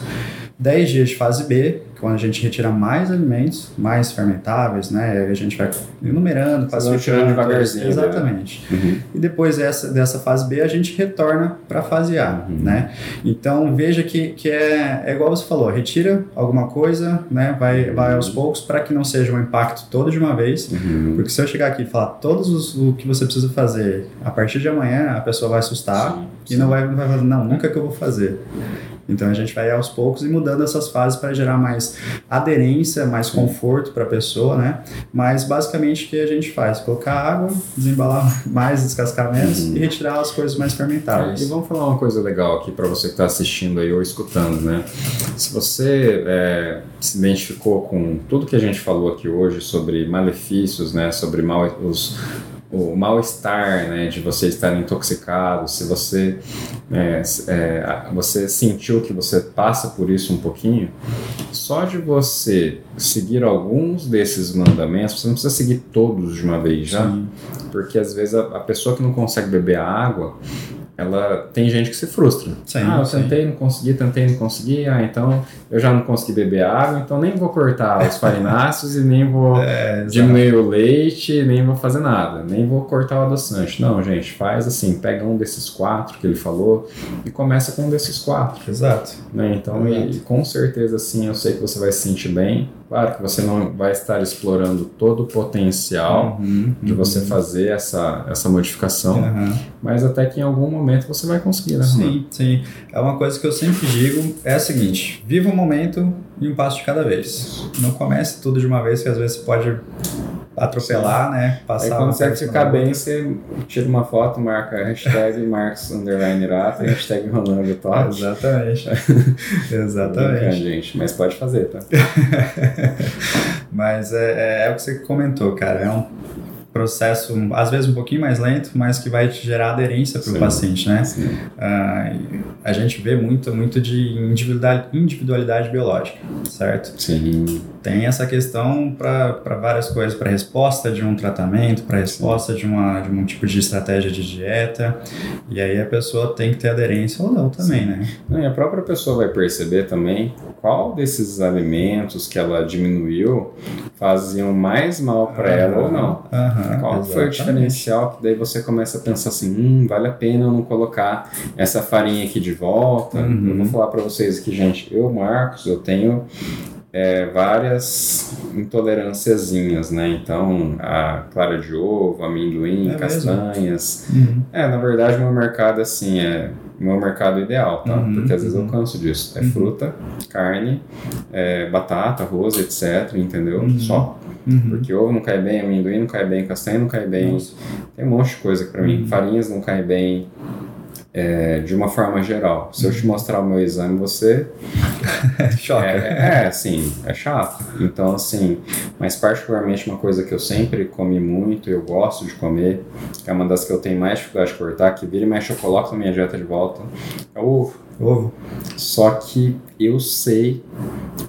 Speaker 2: 10 dias de fase B, quando a gente retira mais alimentos, mais fermentáveis, né? A gente vai enumerando, classificando.
Speaker 1: devagarzinho, né?
Speaker 2: Exatamente.
Speaker 1: Uhum.
Speaker 2: E depois dessa, dessa fase B, a gente retorna para a fase A,
Speaker 1: Uhum.
Speaker 2: né? Então, veja que, que é, é igual você falou, retira alguma coisa, né? Vai, vai aos poucos para que não seja um impacto todo de uma vez.
Speaker 1: Uhum.
Speaker 2: Porque se eu chegar aqui e falar todos os, o que você precisa fazer a partir de amanhã, a pessoa vai assustar
Speaker 1: Sim,
Speaker 2: e
Speaker 1: sim.
Speaker 2: não vai, não vai falar, não, nunca que eu vou fazer. Então a gente vai aos poucos e mudando essas fases para gerar mais aderência, mais conforto para a pessoa, né? Mas basicamente o que a gente faz? Colocar água, desembalar mais, descascar menos
Speaker 1: Uhum.
Speaker 2: e retirar as coisas mais fermentáveis.
Speaker 1: E vamos falar uma coisa legal aqui para você que está assistindo aí ou escutando, né? Se você é, se identificou com tudo que a gente falou aqui hoje sobre malefícios, né? Sobre mal, os, o mal-estar, né? De você estar intoxicado, se você é, é, você sentiu que você passa por isso um pouquinho, só de você seguir alguns desses mandamentos, você não precisa seguir todos de uma vez já,
Speaker 2: Sim.
Speaker 1: porque às vezes a, a pessoa que não consegue beber a água, ela tem gente que se frustra.
Speaker 2: Sim,
Speaker 1: ah, eu
Speaker 2: sim.
Speaker 1: tentei, não consegui, tentei, não consegui, ah, então eu já não consegui beber água, então nem vou cortar os farináceos e nem vou
Speaker 2: É, exato.
Speaker 1: diminuir o leite, nem vou fazer nada, nem vou cortar o adoçante. Não, gente, faz assim, pega um desses quatro que ele falou e começa com um desses quatro.
Speaker 2: Exato.
Speaker 1: Né? Então, e, e com certeza, sim, eu sei que você vai se sentir bem. Claro que você não vai estar explorando todo o potencial
Speaker 2: Uhum,
Speaker 1: de
Speaker 2: uhum.
Speaker 1: você fazer essa, essa modificação,
Speaker 2: Aham.
Speaker 1: mas até que em algum momento você vai conseguir, né, Romano?
Speaker 2: Sim, sim. É uma coisa que eu sempre digo, é a seguinte, viva o momento e um passo de cada vez. Não comece tudo de uma vez, que às vezes você pode atropelar, né?
Speaker 1: Aí
Speaker 2: Passar
Speaker 1: quando
Speaker 2: uma
Speaker 1: você ficar bem,
Speaker 2: outra.
Speaker 1: você tira uma foto, marca hashtag Marcos Underline Irata e hashtag Ronaldo Top.
Speaker 2: Exatamente. Exatamente.
Speaker 1: gente, mas pode fazer, tá?
Speaker 2: Mas é, é, é o que você comentou, cara. É um processo, às vezes um pouquinho mais lento, mas que vai te gerar aderência para o paciente, né?
Speaker 1: Sim.
Speaker 2: E a gente vê muito, muito de individualidade, individualidade biológica, certo?
Speaker 1: Sim.
Speaker 2: Tem essa questão para várias coisas, para resposta de um tratamento, para resposta de, uma, de um tipo de estratégia de dieta, e aí a pessoa tem que ter aderência ou não também, né?
Speaker 1: Não, e a própria pessoa vai perceber também qual desses alimentos que ela diminuiu faziam mais mal para ela ou não.
Speaker 2: Aham,
Speaker 1: Qual foi o
Speaker 2: exatamente.
Speaker 1: diferencial que daí você começa a pensar assim, hum, vale a pena eu não colocar essa farinha aqui de volta?
Speaker 2: Uhum.
Speaker 1: Eu vou falar para vocês aqui, gente, eu, Marcos, eu tenho é, várias intolerânciazinhas, né? Então, a clara de ovo, amendoim,
Speaker 2: É
Speaker 1: castanhas.
Speaker 2: Uhum.
Speaker 1: É, na verdade, meu mercado, assim, é meu mercado ideal, tá?
Speaker 2: Uhum,
Speaker 1: Porque às vezes eu canso disso. É
Speaker 2: Uhum.
Speaker 1: fruta, carne, é, batata, arroz, etc, entendeu?
Speaker 2: Uhum.
Speaker 1: Só.
Speaker 2: Uhum.
Speaker 1: Porque ovo não cai bem, amendoim não cai bem, castanha não cai bem.
Speaker 2: Nossa.
Speaker 1: Tem um monte de coisa que pra mim. Farinhas não cai bem. É, de uma forma geral. Se eu te mostrar o meu exame, você.
Speaker 2: Choca.
Speaker 1: É, é, assim, é chato. Então, assim, mas particularmente uma coisa que eu sempre comi muito, eu gosto de comer, que é uma das que eu tenho mais dificuldade de cortar, que vira e mexe eu coloco na minha dieta de volta, é o ovo.
Speaker 2: Ovo.
Speaker 1: Só que eu sei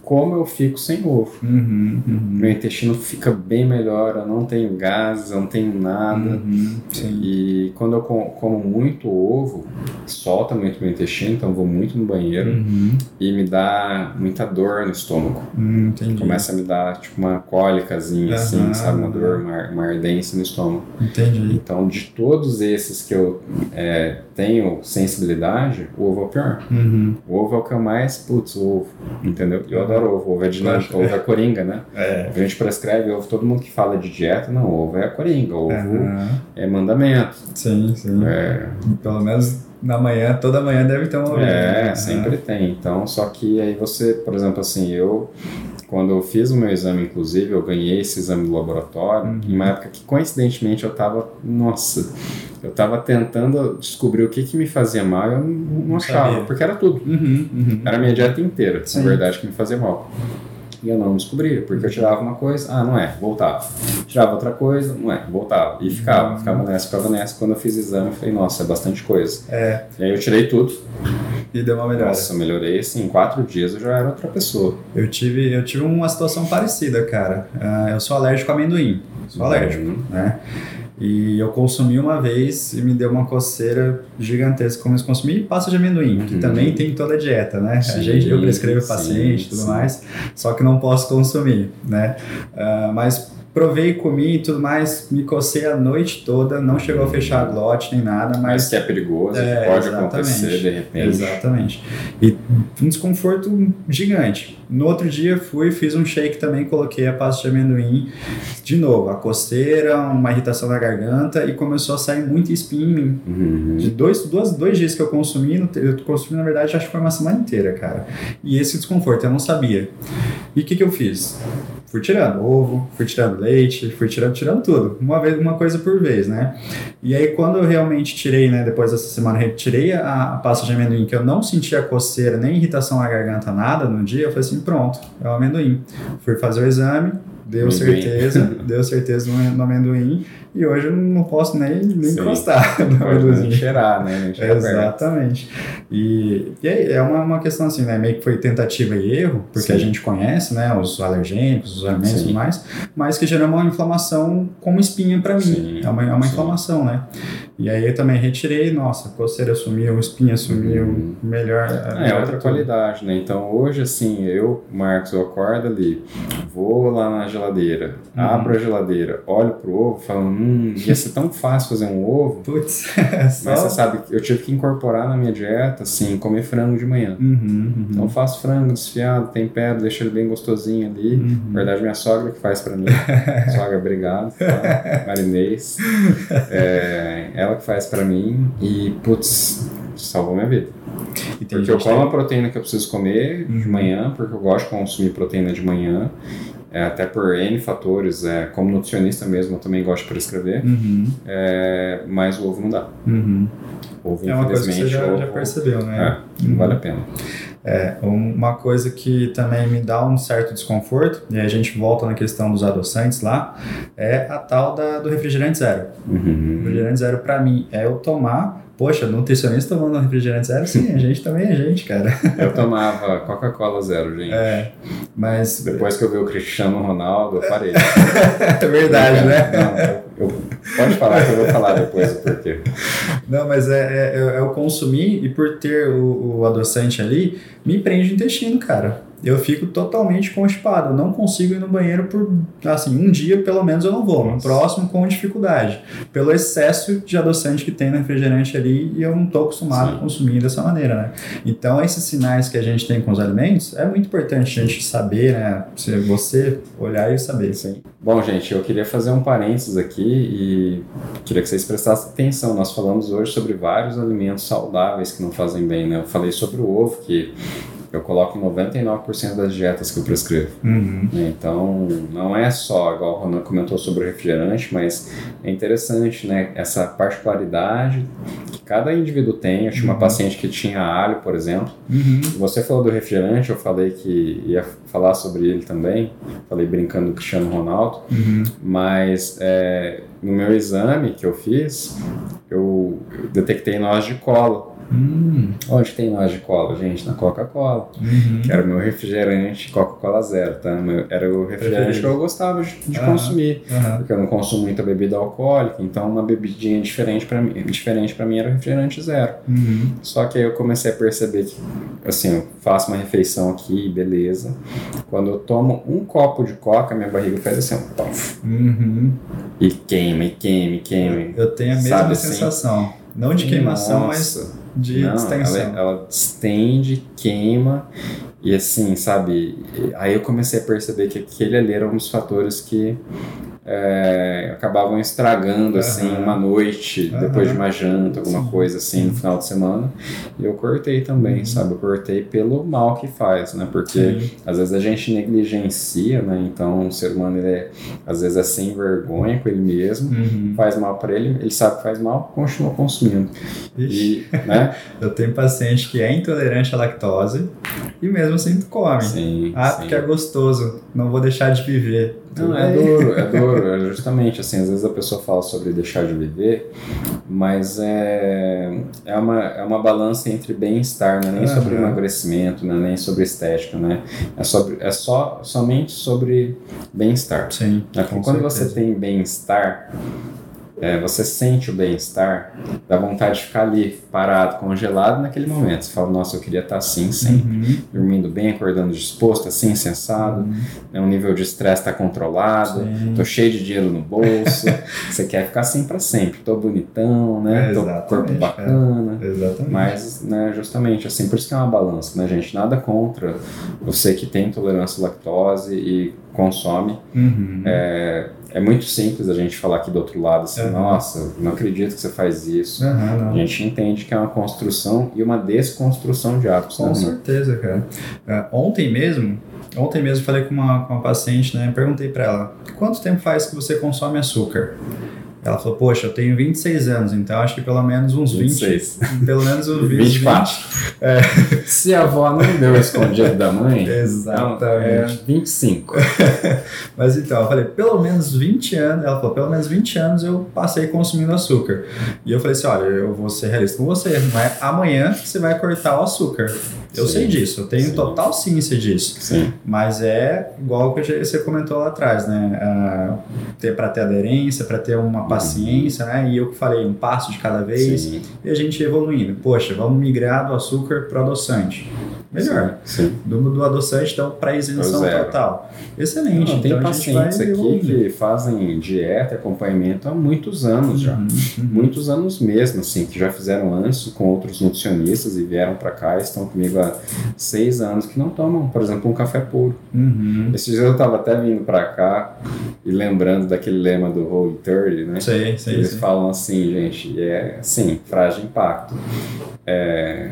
Speaker 1: como eu fico sem ovo.
Speaker 2: Uhum. Uhum.
Speaker 1: Meu intestino fica bem melhor, eu não tenho gases, eu não tenho nada.
Speaker 2: Uhum.
Speaker 1: E quando eu co- como muito ovo, solta muito meu intestino, então eu vou muito no banheiro
Speaker 2: Uhum.
Speaker 1: e me dá muita dor no estômago.
Speaker 2: Hum.
Speaker 1: Começa a me dar tipo uma cólicazinha assim, sabe? Uma dor, uma, uma ardência no estômago.
Speaker 2: Entendi.
Speaker 1: Então, de todos esses que eu é, tenho sensibilidade, o ovo é o pior.
Speaker 2: Uhum.
Speaker 1: O ovo é o que eu mais, putz, o ovo, entendeu? Eu adoro ovo, ovo é dinâmico, ovo é coringa, né?
Speaker 2: É.
Speaker 1: A gente prescreve ovo, todo mundo que fala de dieta, não, ovo é coringa, ovo
Speaker 2: Aham.
Speaker 1: é mandamento.
Speaker 2: Sim, sim.
Speaker 1: É,
Speaker 2: Pelo menos na manhã, toda manhã deve ter uma ovelha.
Speaker 1: É,
Speaker 2: né?
Speaker 1: sempre tem. Então, só que aí você, por exemplo, assim, eu, quando eu fiz o meu exame, inclusive, eu ganhei esse exame do laboratório,
Speaker 2: Uhum.
Speaker 1: em uma época que coincidentemente eu tava, nossa, eu tava tentando descobrir o que que me fazia mal e eu não, não achava,
Speaker 2: sabia.
Speaker 1: porque era tudo.
Speaker 2: Uhum, uhum.
Speaker 1: Era a minha dieta inteira,
Speaker 2: Sim.
Speaker 1: na verdade, que me fazia mal. E eu não descobria, porque eu tirava uma coisa, ah, não é, voltava. Tirava outra coisa, não é, voltava. E ficava,
Speaker 2: Uhum.
Speaker 1: ficava nessa, ficava nessa. Quando eu fiz o exame, eu falei, nossa, é bastante coisa.
Speaker 2: É,
Speaker 1: E aí eu tirei tudo.
Speaker 2: E deu uma melhora.
Speaker 1: Nossa, eu melhorei assim, em quatro dias eu já era outra pessoa.
Speaker 2: Eu tive, eu tive uma situação parecida, cara. Ah, eu sou alérgico a amendoim. Sou alérgico,
Speaker 1: Uhum.
Speaker 2: né? E eu consumi uma vez e me deu uma coceira gigantesca. Como eu consumi pasta de amendoim, que
Speaker 1: Uhum.
Speaker 2: também tem toda a dieta, né? a
Speaker 1: Sim,
Speaker 2: gente, eu prescrevo
Speaker 1: sim,
Speaker 2: paciente e tudo
Speaker 1: sim.
Speaker 2: mais, só que não posso consumir, né? Ah, mas provei, comi e tudo mais, me cocei a noite toda, não chegou a fechar a glote nem nada,
Speaker 1: Mas
Speaker 2: mas
Speaker 1: que é perigoso,
Speaker 2: É,
Speaker 1: pode acontecer de repente.
Speaker 2: Exatamente. E um desconforto gigante. No outro dia fui, fiz um shake também, coloquei a pasta de amendoim. De novo, a coceira, uma irritação na garganta e começou a sair muita espinha em mim.
Speaker 1: Uhum.
Speaker 2: De dois, dois, dois dias que eu consumi, eu consumi na verdade acho que foi uma semana inteira, cara. E esse desconforto eu não sabia. E o que, que eu fiz? Fui tirando ovo, fui tirando leite, fui tirando, tirando tudo. Uma vez, uma coisa por vez, né? E aí quando eu realmente tirei, né, depois dessa semana, retirei a, a pasta de amendoim, que eu não sentia coceira, nem irritação na garganta, nada no dia, eu falei assim, pronto, é o amendoim. Fui fazer o exame, deu
Speaker 1: Amendoim.
Speaker 2: certeza, deu certeza no, no amendoim, e hoje eu não posso nem, nem
Speaker 1: Sim.
Speaker 2: encostar no amendoim.
Speaker 1: cheirar, né? Cheirar.
Speaker 2: Exatamente. E, e aí, é uma, uma questão assim, né? Meio que foi tentativa e erro, porque
Speaker 1: Sim.
Speaker 2: a gente conhece, né? Os alergênicos, os alimentos e tudo mais, mas que gerou uma inflamação como espinha para mim.
Speaker 1: Sim,
Speaker 2: É uma, é uma inflamação, né? E aí eu também retirei, nossa, coceira sumiu, espinha sumiu,
Speaker 1: Uhum.
Speaker 2: melhor.
Speaker 1: É,
Speaker 2: melhor
Speaker 1: outra
Speaker 2: tudo.
Speaker 1: qualidade, né? Então hoje, assim, eu, Marcos, eu acordo ali, vou lá na geladeira,
Speaker 2: Uhum.
Speaker 1: abro a geladeira, olho pro ovo, falo, hum, ia ser tão fácil fazer um ovo.
Speaker 2: Putz, só...
Speaker 1: Mas você sabe, eu tive que incorporar na minha dieta, assim, comer frango de manhã.
Speaker 2: Uhum, uhum.
Speaker 1: Então faço frango desfiado, tempero, deixo ele bem gostosinho ali. Na verdade, minha sogra que faz pra mim. sogra, obrigado. Tá? Marinês. É, ela que faz pra mim e, putz, salvou minha vida.
Speaker 2: Tem
Speaker 1: Porque eu como
Speaker 2: que-
Speaker 1: a proteína que eu preciso comer de
Speaker 2: Uhum.
Speaker 1: manhã, porque eu gosto de consumir proteína de manhã. É, até por N fatores, é, como nutricionista mesmo, eu também gosto de prescrever,
Speaker 2: Uhum,
Speaker 1: é, mas o ovo não dá.
Speaker 2: uhum.
Speaker 1: Ovo,
Speaker 2: É uma coisa que você já,
Speaker 1: ovo,
Speaker 2: já percebeu, né?
Speaker 1: é, não vale a pena.
Speaker 2: É, uma coisa que também me dá um certo desconforto, e a gente volta na questão dos adoçantes lá, é a tal da, do refrigerante zero.
Speaker 1: Uhum.
Speaker 2: refrigerante zero pra mim é eu tomar, poxa, nutricionista tomando refrigerante zero, sim, a gente também é gente, cara.
Speaker 1: Eu tomava Coca-Cola zero, gente.
Speaker 2: É, mas
Speaker 1: Depois que eu vi o Cristiano Ronaldo, eu parei.
Speaker 2: é verdade, né?
Speaker 1: Não, pode falar que eu vou falar depois o porquê.
Speaker 2: Não, mas é, é, é eu consumi e por ter o, o adoçante ali, me prende o intestino, cara. Eu fico totalmente constipado. Eu não consigo ir no banheiro por, assim, um dia pelo menos eu não vou. No próximo, com dificuldade. Pelo excesso de adoçante que tem no refrigerante ali e eu não estou acostumado Sim. a consumir dessa maneira, né? Então, esses sinais que a gente tem com os alimentos, é muito importante a gente saber, né? Você olhar e saber. Sim.
Speaker 1: Bom, gente, eu queria fazer um parênteses aqui e queria que vocês prestassem atenção. Nós falamos hoje sobre vários alimentos saudáveis que não fazem bem, né? Eu falei sobre o ovo, que eu coloco 99% das dietas que eu prescrevo.
Speaker 2: Uhum.
Speaker 1: Então, não é só, igual o Ronan comentou sobre o refrigerante, mas é interessante, né? Essa particularidade que cada indivíduo tem. Eu tinha uma uhum. paciente que tinha alho, por exemplo.
Speaker 2: Uhum.
Speaker 1: Você falou do refrigerante, eu falei que ia falar sobre ele também. Falei brincando do Cristiano Ronaldo.
Speaker 2: Uhum.
Speaker 1: Mas é, no meu exame que eu fiz, eu, detectei noz de cola.
Speaker 2: Hum.
Speaker 1: Onde tem noz de cola, gente? Na Coca-Cola.
Speaker 2: Uhum.
Speaker 1: Que era o meu refrigerante Coca-Cola Zero, tá? Era o refrigerante que eu gostava de, de uhum. consumir.
Speaker 2: Uhum.
Speaker 1: Porque eu não consumo muita bebida alcoólica, então uma bebidinha diferente para mim, diferente para mim era o refrigerante zero.
Speaker 2: Uhum.
Speaker 1: Só que aí eu comecei a perceber que, assim, eu faço uma refeição aqui, beleza. Quando eu tomo um copo de coca, minha barriga faz assim,
Speaker 2: puff. Uhum.
Speaker 1: E queima, e queima, e queima.
Speaker 2: Eu tenho a mesma Sabe, assim? sensação. Assim? Não de queimação, Nossa. mas de Não, distensão.
Speaker 1: Ela, ela distende, queima e assim, sabe? Aí eu comecei a perceber que aquele ali era um dos fatores que é, acabavam estragando assim uma noite depois de uma janta, alguma Sim. coisa assim no final de semana. E eu cortei também, uhum. sabe? Eu cortei pelo mal que faz, né? Porque Sim. às vezes a gente negligencia, né? Então o ser humano ele é, às vezes é sem vergonha com ele mesmo,
Speaker 2: uhum.
Speaker 1: faz mal para ele, ele sabe que faz mal, continua consumindo. E, né?
Speaker 2: eu tenho paciente que é intolerante à lactose e mesmo assim come.
Speaker 1: Sim,
Speaker 2: ah,
Speaker 1: sim.
Speaker 2: porque é gostoso, não vou deixar de viver.
Speaker 1: Não, é duro, é duro. É justamente assim, às vezes a pessoa fala sobre deixar de viver, mas é, é, uma, é uma balança entre bem-estar, não é nem uhum. sobre emagrecimento, não é nem sobre estética, né? É, sobre, é só, somente sobre bem-estar.
Speaker 2: Sim.
Speaker 1: Né? Quando certeza. você tem bem-estar, é, você sente o bem-estar, dá vontade de ficar ali, parado, congelado naquele momento. Você fala, nossa, eu queria estar assim sempre,
Speaker 2: uhum.
Speaker 1: dormindo bem, acordando disposto, assim, sensado, uhum. né, o nível de estresse está controlado, Sim. tô cheio de dinheiro no bolso, você quer ficar assim para sempre, tô bonitão, né, é, tô corpo bacana,
Speaker 2: é. Exatamente.
Speaker 1: mas, né, justamente assim, por isso que é uma balança, né, gente, nada contra você que tem intolerância à lactose e consome,
Speaker 2: uhum.
Speaker 1: é, é muito simples a gente falar aqui do outro lado, assim, uhum. nossa, não acredito que você faz isso.
Speaker 2: Uhum,
Speaker 1: a gente entende que é uma construção e uma desconstrução de hábitos.
Speaker 2: Com
Speaker 1: né,
Speaker 2: certeza, cara. Uh, ontem mesmo, ontem mesmo falei com uma, com uma paciente, né, perguntei para ela, quanto tempo faz que você consome açúcar? Ela falou, poxa, eu tenho 26 anos, então acho que pelo menos uns 26. 20. Pelo menos uns 20.
Speaker 1: 24. 20. É. Se a avó não deu escondido da mãe,
Speaker 2: Exatamente.
Speaker 1: Então é 25.
Speaker 2: Mas então, eu falei, pelo menos 20 anos, ela falou, pelo menos 20 anos eu passei consumindo açúcar. E eu falei assim, olha, eu vou ser realista com você, não é amanhã que você vai cortar o açúcar. Eu Sim. sei disso, eu tenho Sim. total ciência disso.
Speaker 1: Sim.
Speaker 2: Mas é igual que você comentou lá atrás, né? Uh, ter para ter aderência, para ter uma paciência, uhum. né? E eu que falei, um passo de cada vez. E a gente evoluindo. Poxa, vamos migrar do açúcar para adoçante. Melhor.
Speaker 1: Sim.
Speaker 2: Do, do adoçante, então, para isenção total. Excelente.
Speaker 1: Não, tem
Speaker 2: então,
Speaker 1: pacientes aqui que fazem dieta e acompanhamento há muitos anos já. Uhum, uhum. Muitos anos mesmo, assim, que já fizeram antes com outros nutricionistas e vieram para cá e estão comigo há seis anos que não tomam, por exemplo, um café puro.
Speaker 2: Uhum.
Speaker 1: Esses dias eu estava até vindo para cá e lembrando daquele lema do Whole 30, né?
Speaker 2: Sei, sei,
Speaker 1: Eles
Speaker 2: sei.
Speaker 1: falam assim, gente, é assim, frágil impacto. É,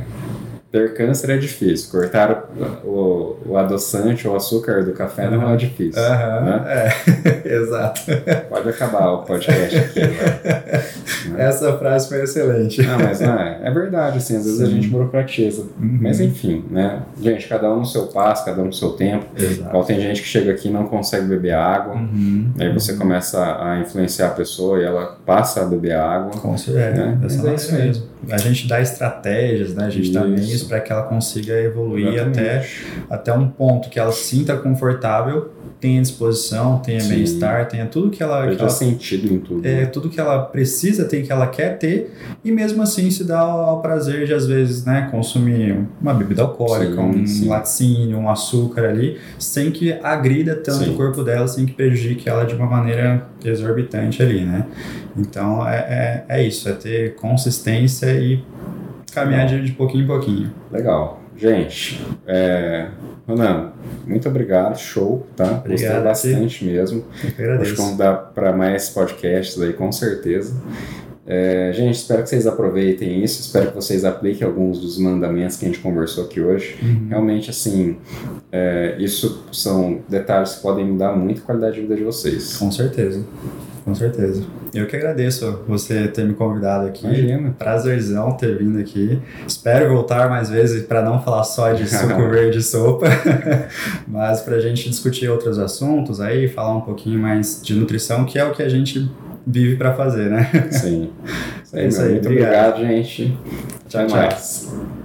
Speaker 1: ter câncer é difícil. Cortar o, o adoçante ou o açúcar do café não é difícil.
Speaker 2: Uhum,
Speaker 1: né?
Speaker 2: é, exato.
Speaker 1: Pode acabar o podcast aqui. Né?
Speaker 2: Essa frase foi excelente.
Speaker 1: Não, mas não é, é verdade, assim, às vezes Sim. a gente burocratiza. Uhum. Mas enfim, né? Gente, cada um no seu passo, cada um no seu tempo.
Speaker 2: Exato.
Speaker 1: tem gente que chega aqui e não consegue beber água.
Speaker 2: Uhum.
Speaker 1: Aí você
Speaker 2: uhum.
Speaker 1: começa a influenciar a pessoa e ela passa a beber água.
Speaker 2: Com certeza. Né?
Speaker 1: Mas é isso mesmo.
Speaker 2: A gente dá estratégias, né? A gente isso. dá para que ela consiga evoluir até, até um ponto que ela se sinta confortável tenha disposição, tenha bem-estar, tenha tudo que ela.
Speaker 1: Que ela sentido em tudo.
Speaker 2: É, tudo que ela precisa ter, que ela quer ter, e mesmo assim se dá ao prazer de, às vezes, né, consumir uma bebida alcoólica, sim, um sim. laticínio, um açúcar ali, sem que agrida tanto sim. o corpo dela, sem que prejudique ela de uma maneira exorbitante ali, né? Então é, é, é isso, é ter consistência e caminhar de, de pouquinho em pouquinho.
Speaker 1: Legal. Gente, é, Ronan, muito obrigado, show, tá? Obrigado, Gostei bastante mesmo. Acho que vamos dar para mais podcasts aí, com certeza. É, gente, espero que vocês aproveitem isso, espero que vocês apliquem alguns dos mandamentos que a gente conversou aqui hoje. Uhum. Realmente, assim, é, isso são detalhes que podem mudar muito a qualidade de vida de vocês.
Speaker 2: Com certeza, com certeza. Eu que agradeço você ter me convidado aqui.
Speaker 1: Imagina.
Speaker 2: Prazerzão ter vindo aqui. Espero voltar mais vezes para não falar só de suco verde e sopa, mas para a gente discutir outros assuntos aí, falar um pouquinho mais de nutrição, que é o que a gente vive para fazer, né?
Speaker 1: Sim. É isso aí muito obrigado. obrigado, gente.
Speaker 2: Tchau, Até tchau. Mais.